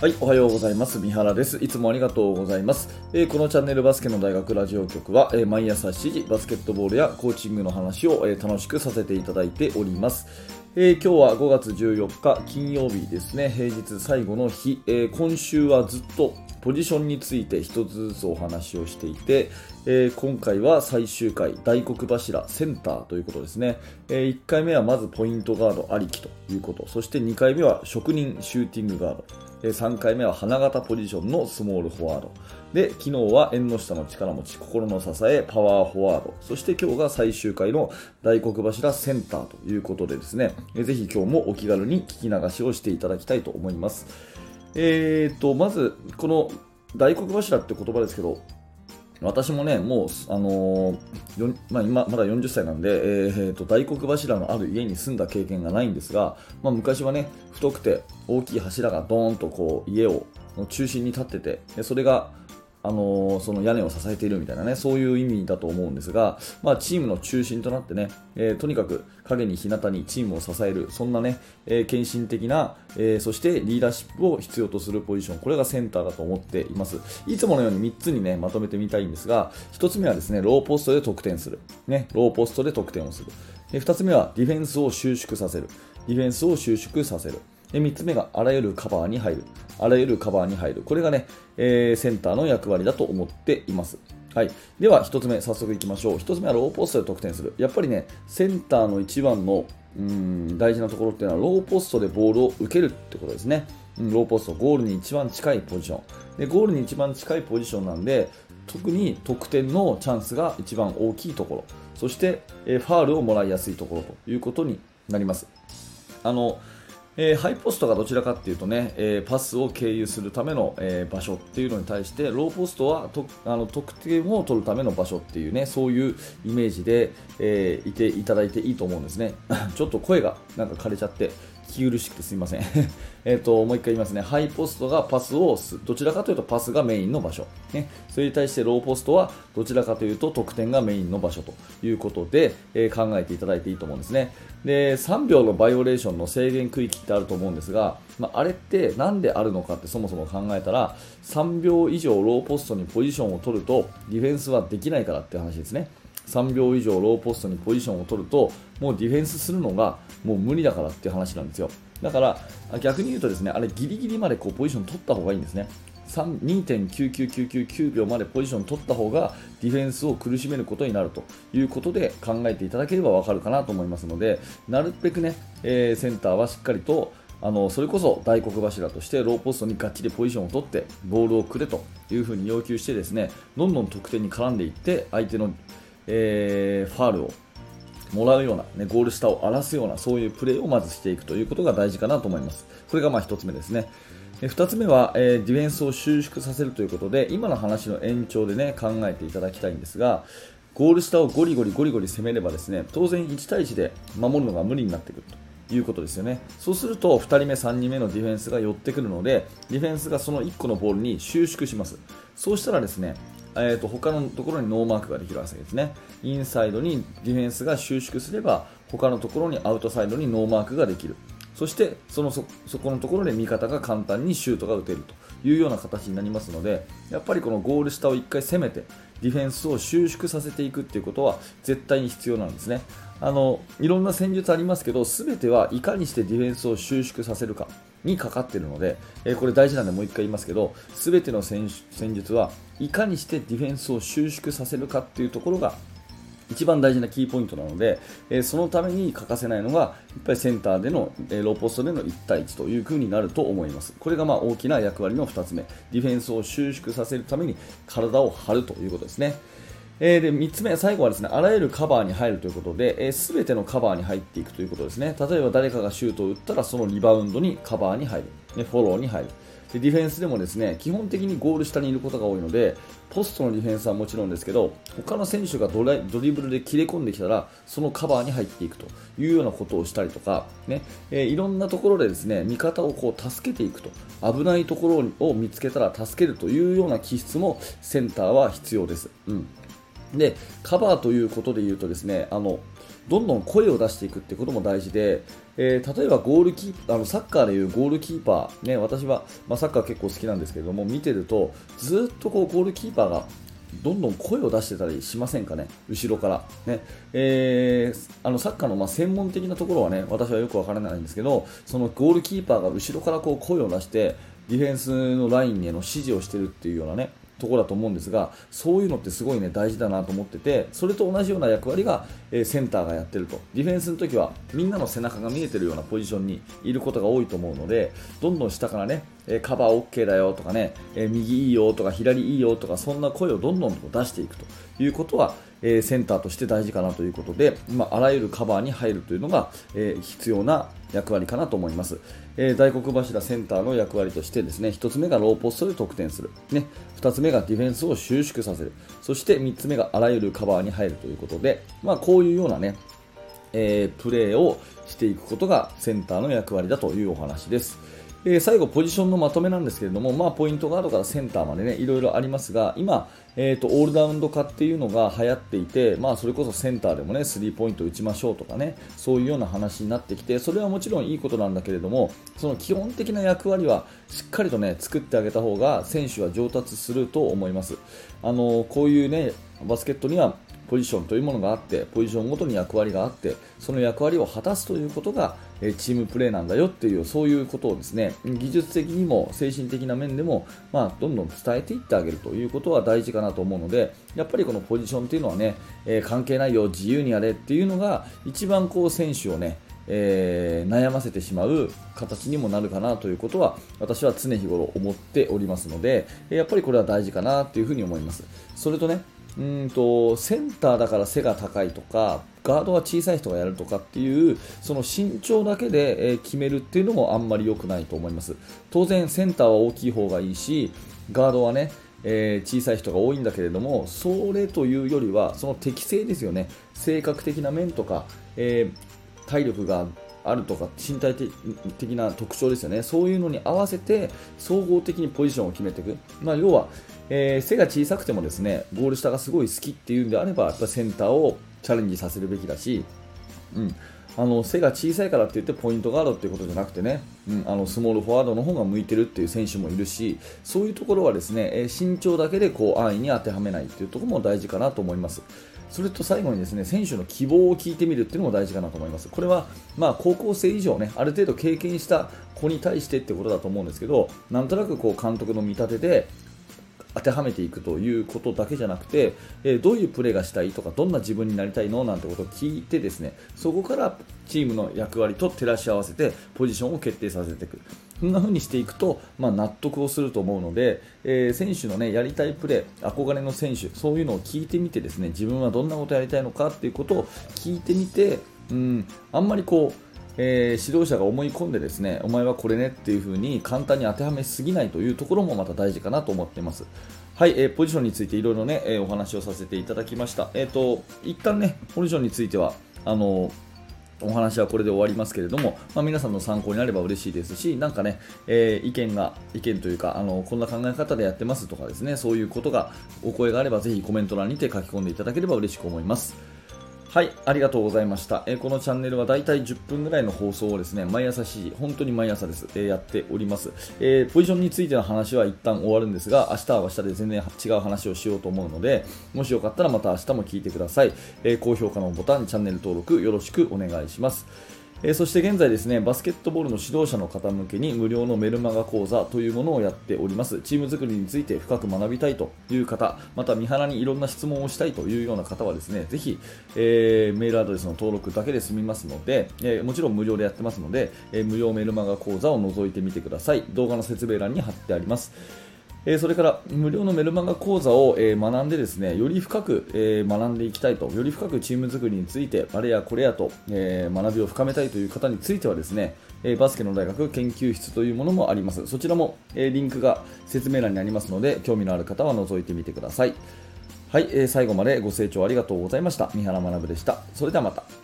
はい、おはようございます。三原です。いつもありがとうございます。えー、このチャンネルバスケの大学ラジオ局は、えー、毎朝7時バスケットボールやコーチングの話を、えー、楽しくさせていただいております。え今日は5月14日金曜日ですね。平日最後の日。え今週はずっとポジションについて一つずつお話をしていて、えー、今回は最終回大黒柱センターということですね、えー、1回目はまずポイントガードありきということ。そして2回目は職人シューティングガード、えー、3回目は花形ポジションのスモールフォワード。で昨日は縁の下の力持ち心の支えパワーフォワード。そして今日が最終回の大黒柱センターということでですね、ぜひ今日もお気軽に聞き流しをしていただきたいと思います。えーと、まず、この大黒柱って言葉ですけど、私もね、もう、あのー、まあ、今まだ40歳なんで、えー、と大黒柱のある家に住んだ経験がないんですが、まあ、昔はね、太くて大きい柱がドーンとこう家をの中心に立ってて、それがあのー、その屋根を支えているみたいなね、そういう意味だと思うんですが、まあ、チームの中心となってね、えー、とにかく影に日向にチームを支える、そんなね、えー、献身的な、えそしてリーダーシップを必要とするポジション、これがセンターだと思っています。いつものように3つにね、まとめてみたいんですが、1つ目はですね、ローポストで得点する。ね、ローポストで得点をする。2つ目はディフェンスを収縮させる。ディフェンスを収縮させる。で3つ目があらゆるカバーに入る。あらゆるカバーに入る。これがね、えー、センターの役割だと思っています。はい、では1つ目、早速いきましょう。1つ目はローポストで得点する。やっぱりね、センターの一番のうん大事なところっていうのは、ローポストでボールを受けるってことですね。ローポスト、ゴールに一番近いポジション。でゴールに一番近いポジションなんで、特に得点のチャンスが一番大きいところ、そして、え、ファールをもらいやすいところということになります。あのえー、ハイポストがどちらかっていうとね、えー、パスを経由するための、えー、場所っていうのに対してローポストはとあの得点を取るための場所っていうねそういうイメージで、えいていただいていいと思うんですね。ちょっと声がなんか枯れちゃってき苦しくてすみません。えともう一回言いますね。ハイポストがパスをどちらかというとパスがメインの場所、ね、それに対してローポストはどちらかというと得点がメインの場所と。いうことで、え考えていただいていいと思うんですね。で3秒のバイオレーションの制限区域ってあると思うんですが、まあ、あれって何であるのかってそもそも考えたら3秒以上ローポストにポジションを取るとディフェンスはできないからって話ですね。3秒以上ローポストにポジションを取るともうディフェンスするのがもう無理だからっていう話なんですよ。だから逆に言うとですねあれギリギリまでこうポジション取った方がいいんですね。2.99999秒までポジション取った方がディフェンスを苦しめることになるということで考えていただければ分かるかなと思いますのでなるべくね、えー、センターはしっかりとあのそれこそ大黒柱としてローポストにがっちりポジションを取ってボールをくれというふうに要求してですねどんどん得点に絡んでいって相手の、えー、ファールをもらうような、ね、ゴール下を荒らすようなそういうプレーをまずしていくということが大事かなと思います。これがまあ1つ目ですね。2つ目は、えー、ディフェンスを収縮させるということで今の話の延長で、ね、考えていただきたいんですがゴール下をゴリゴリゴリゴリ攻めればですね当然1対1で守るのが無理になってくるということですよねそうすると2人目、3人目のディフェンスが寄ってくるのでディフェンスがその1個のボールに収縮しますそうしたらですねえーと、他のところにノーマークができるわけですね。インサイドにディフェンスが収縮すれば他のところにアウトサイドにノーマークができる。そしてそのそこのところで味方が簡単にシュートが打てるというような形になりますのでやっぱりこのゴール下を1回攻めてディフェンスを収縮させていくということは絶対に必要なんですね。あのいろんな戦術ありますけど全てはいかにしてディフェンスを収縮させるかにかかっているので、えこれ大事なんでもう1回言いますけど全ての戦術はいかにしてディフェンスを収縮させるかというところが一番大事なキーポイントなので、えそのために欠かせないのが、やっぱりセンターでの、えローポストでの1対1という風になると思います。これがまあ大きな役割の2つ目。ディフェンスを収縮させるために体を張るということですね。えー、で3つ目、最後はですねあらゆるカバーに入るということで、えー、てのカバーに入っていくということですね。例えば誰かがシュートを打ったらそのリバウンドにカバーに入る、ね、フォローに入る。でディフェンスでもですね基本的にゴール下にいることが多いのでポストのディフェンスはもちろんですけど他の選手がドリブルで切れ込んできたらそのカバーに入っていくというようなことをしたりとか、ねえー、いろんなところでですね味方をこう助けていくと危ないところを見つけたら助けるというような気質もセンターは必要です。うんでカバーということで言うとですねあのどんどん声を出していくってことも大事で、えー、例えばゴールキーパーあのサッカーでいうゴールキーパー、ね、私は、まあ、サッカー結構好きなんですけれども見てるとずっとこうゴールキーパーがどんどん声を出してたりしませんかね、後ろから。ねえー、あのサッカーのま専門的なところはね私はよくわからないんですけど、そのゴールキーパーが後ろからこう声を出して、ディフェンスのラインへの指示をしているっていうようなねところだと思うんですがそういうのってすごい、ね、大事だなと思っててそれと同じような役割が、え、センターがやってると。ディフェンスの時はみんなの背中が見えてるようなポジションにいることが多いと思うのでどんどん下からね、え、カバー OK だよとかね、え、右いいよとか左いいよとかそんな声をどんどん出していくと。いうことはえセンターとして大事かなということで、まあ、あらゆるカバーに入るというのが、え必要な役割かなと思います、え大黒柱センターの役割としてですね1つ目がローポストで得点する、ね、2つ目がディフェンスを収縮させる。そして3つ目があらゆるカバーに入るということで、まあ、こういうようなね、えー、プレーをしていくことがセンターの役割だというお話です。えー、最後、ポジションのまとめなんですけれども、まあ、ポイントガードからセンターまでね、いろいろありますが、今、えーと、オールラウンド化っていうのが流行っていて、まあ、それこそセンターでもね、スリーポイント打ちましょうとかね、そういうような話になってきて、それはもちろんいいことなんだけれども、その基本的な役割はしっかりとね、作ってあげた方が選手は上達すると思います。あのこういうね、バスケットにはポジションというものがあってポジションごとに役割があってその役割を果たすということがチームプレーなんだよっていうそういうことをですね技術的にも精神的な面でも、まあ、どんどん伝えていってあげるということは大事かなと思うのでやっぱりこのポジションというのはね、え、関係ないよ自由にやれっていうのが一番こう選手をねえー、悩ませてしまう形にもなるかなということは私は常日頃思っておりますのでやっぱりこれは大事かなというふに思います。それとねうんとセンターだから背が高いとかガードは小さい人がやるとかっていうその身長だけで決めるっていうのもあんまり良くないと思います。当然センターは大きい方がいいしガードはねえー、小さい人が多いんだけれどもそれというよりはその適性ですよね。性格的な面とか、えー、体力があるとか身体的な特徴ですよね。そういうのに合わせて総合的にポジションを決めていく、まあ、要はえー、背が小さくてもですねゴール下がすごい好きっていうんであればやっぱセンターをチャレンジさせるべきだし、うん、あの背が小さいからって言ってポイントガードっていうことじゃなくてね、うん、あのスモールフォワードの方が向いてるっていう選手もいるしそういうところはですね、えー、身長だけでこう安易に当てはめないっていうところも大事かなと思います。それと最後にですね選手の希望を聞いてみるっていうのも大事かなと思います。これはまあ高校生以上ねある程度経験した子に対してってことだと思うんですけどなんとなくこう監督の見立てで当てはめていくということだけじゃなくて、え、どういうプレーがしたいとかどんな自分になりたいのなんてことを聞いてですねそこからチームの役割と照らし合わせてポジションを決定させていく。そんな風にしていくと、まあ、納得をすると思うので、えー、選手の、ね、やりたいプレー憧れの選手そういうのを聞いてみてですね自分はどんなことをやりたいのかっていうことを聞いてみてうんあんまりこうえー、指導者が思い込んでですねお前はこれねっていう風に簡単に当てはめすぎないというところもまた大事かなと思っています。はい、えー、ポジションについていろいろね、えー、お話をさせていただきました。えっ、ー、と、一旦ね、ポジションについては、あのお話はこれで終わりますけれども、まあ、皆さんの参考になれば嬉しいですし、なんかね、えー、意見が、意見というか、あの、こんな考え方でやってますとかですね、そういうことが、お声があればぜひコメント欄にて書き込んでいただければ嬉しく思います。はい、ありがとうございました。えー、このチャンネルはだいたい10分ぐらいの放送をですね、毎朝7時、本当に毎朝です、えー、やっております、えー、ポジションについての話は一旦終わるんですが、明日は明日で全然違う話をしようと思うので、もしよかったらまた明日も聞いてください。え高評価のボタン、チャンネル登録よろしくお願いします。えそして現在ですねバスケットボールの指導者の方向けに無料のメルマガ講座というものをやっております。チーム作りについて深く学びたいという方また三原にいろんな質問をしたいというような方はですねぜひ、えー、メールアドレスの登録だけで済みますので、えー、もちろん無料でやってますので、えー、無料メルマガ講座を覗いてみてください。動画の説明欄に貼ってあります。えそれから無料のメルマガ講座を、え学んでですねより深く、え学んでいきたいとより深くチーム作りについてあれやこれやと、え学びを深めたいという方についてはですね、えバスケの大学研究室というものもあります。そちらも、えリンクが説明欄にありますので興味のある方は覗いてみてください。はい、え最後までご清聴ありがとうございました。三原学でした。それではまた。